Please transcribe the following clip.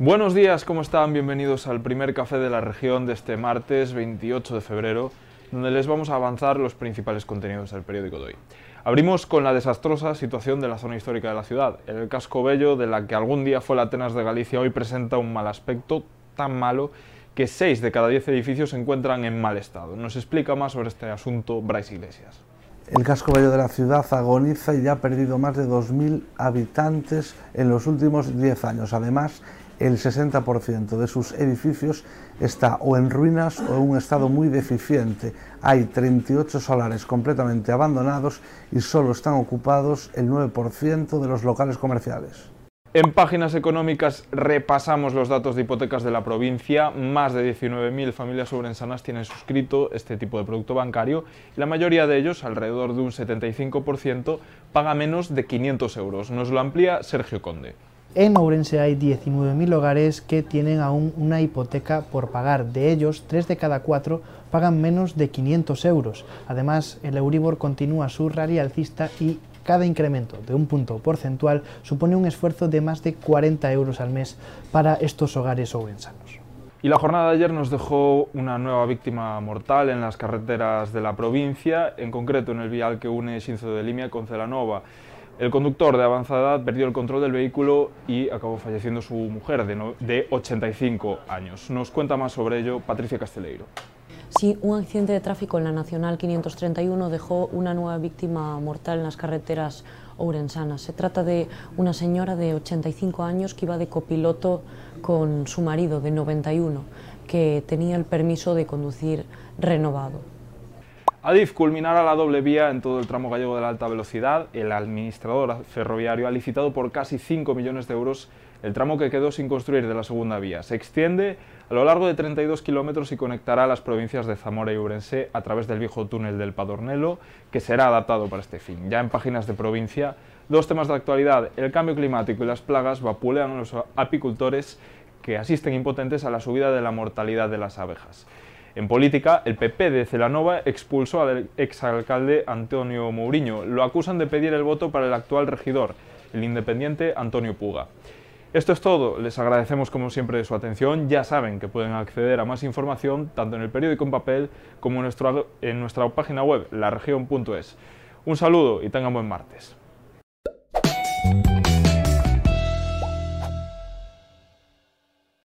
Buenos días, ¿cómo están? Bienvenidos al primer café de la región de este martes 28 de febrero, donde les vamos a avanzar los principales contenidos del periódico de hoy. Abrimos con la desastrosa situación de la zona histórica de la ciudad. El casco bello, de la que algún día fue la Atenas de Galicia, hoy presenta un mal aspecto tan malo que 6 de cada 10 edificios se encuentran en mal estado. Nos explica más sobre este asunto Bryce Iglesias. El casco bello de la ciudad agoniza y ya ha perdido más de 2.000 habitantes en los últimos 10 años. Además, el 60% de sus edificios está o en ruinas o en un estado muy deficiente. Hay 38 solares completamente abandonados y solo están ocupados el 9% de los locales comerciales. En páginas económicas repasamos los datos de hipotecas de la provincia. Más de 19.000 familias sobrensanas tienen suscrito este tipo de producto bancario y la mayoría de ellos, alrededor de un 75%, paga menos de 500 euros. Nos lo amplía Sergio Conde. En Ourense hay 19.000 hogares que tienen aún una hipoteca por pagar. De ellos, 3 de cada 4 pagan menos de 500 euros. Además, el Euribor continúa su rally alcista y cada incremento de un punto porcentual supone un esfuerzo de más de 40 euros al mes para estos hogares ourensanos. Y la jornada de ayer nos dejó una nueva víctima mortal en las carreteras de la provincia, en concreto en el vial que une Xinzo de Limia con Celanova. El conductor de avanzada edad perdió el control del vehículo y acabó falleciendo su mujer de, de 85 años. Nos cuenta más sobre ello Patricia Casteleiro. Sí, un accidente de tráfico en la Nacional 531 dejó una nueva víctima mortal en las carreteras ourensanas. Se trata de una señora de 85 años que iba de copiloto con su marido de 91, que tenía el permiso de conducir renovado. Adif culminará la doble vía en todo el tramo gallego de la alta velocidad. El administrador ferroviario ha licitado por casi 5 millones de euros el tramo que quedó sin construir de la segunda vía. Se extiende a lo largo de 32 kilómetros y conectará las provincias de Zamora y Urense a través del viejo túnel del Padornelo, que será adaptado para este fin. Ya en páginas de provincia, dos temas de actualidad, el cambio climático y las plagas vapulean a los apicultores que asisten impotentes a la subida de la mortalidad de las abejas. En política, el PP de Celanova expulsó al exalcalde Antonio Mourinho. Lo acusan de pedir el voto para el actual regidor, el independiente Antonio Puga. Esto es todo, les agradecemos como siempre su atención, ya saben que pueden acceder a más información tanto en el periódico en papel como en, nuestra página web, laregion.es. Un saludo y tengan buen martes.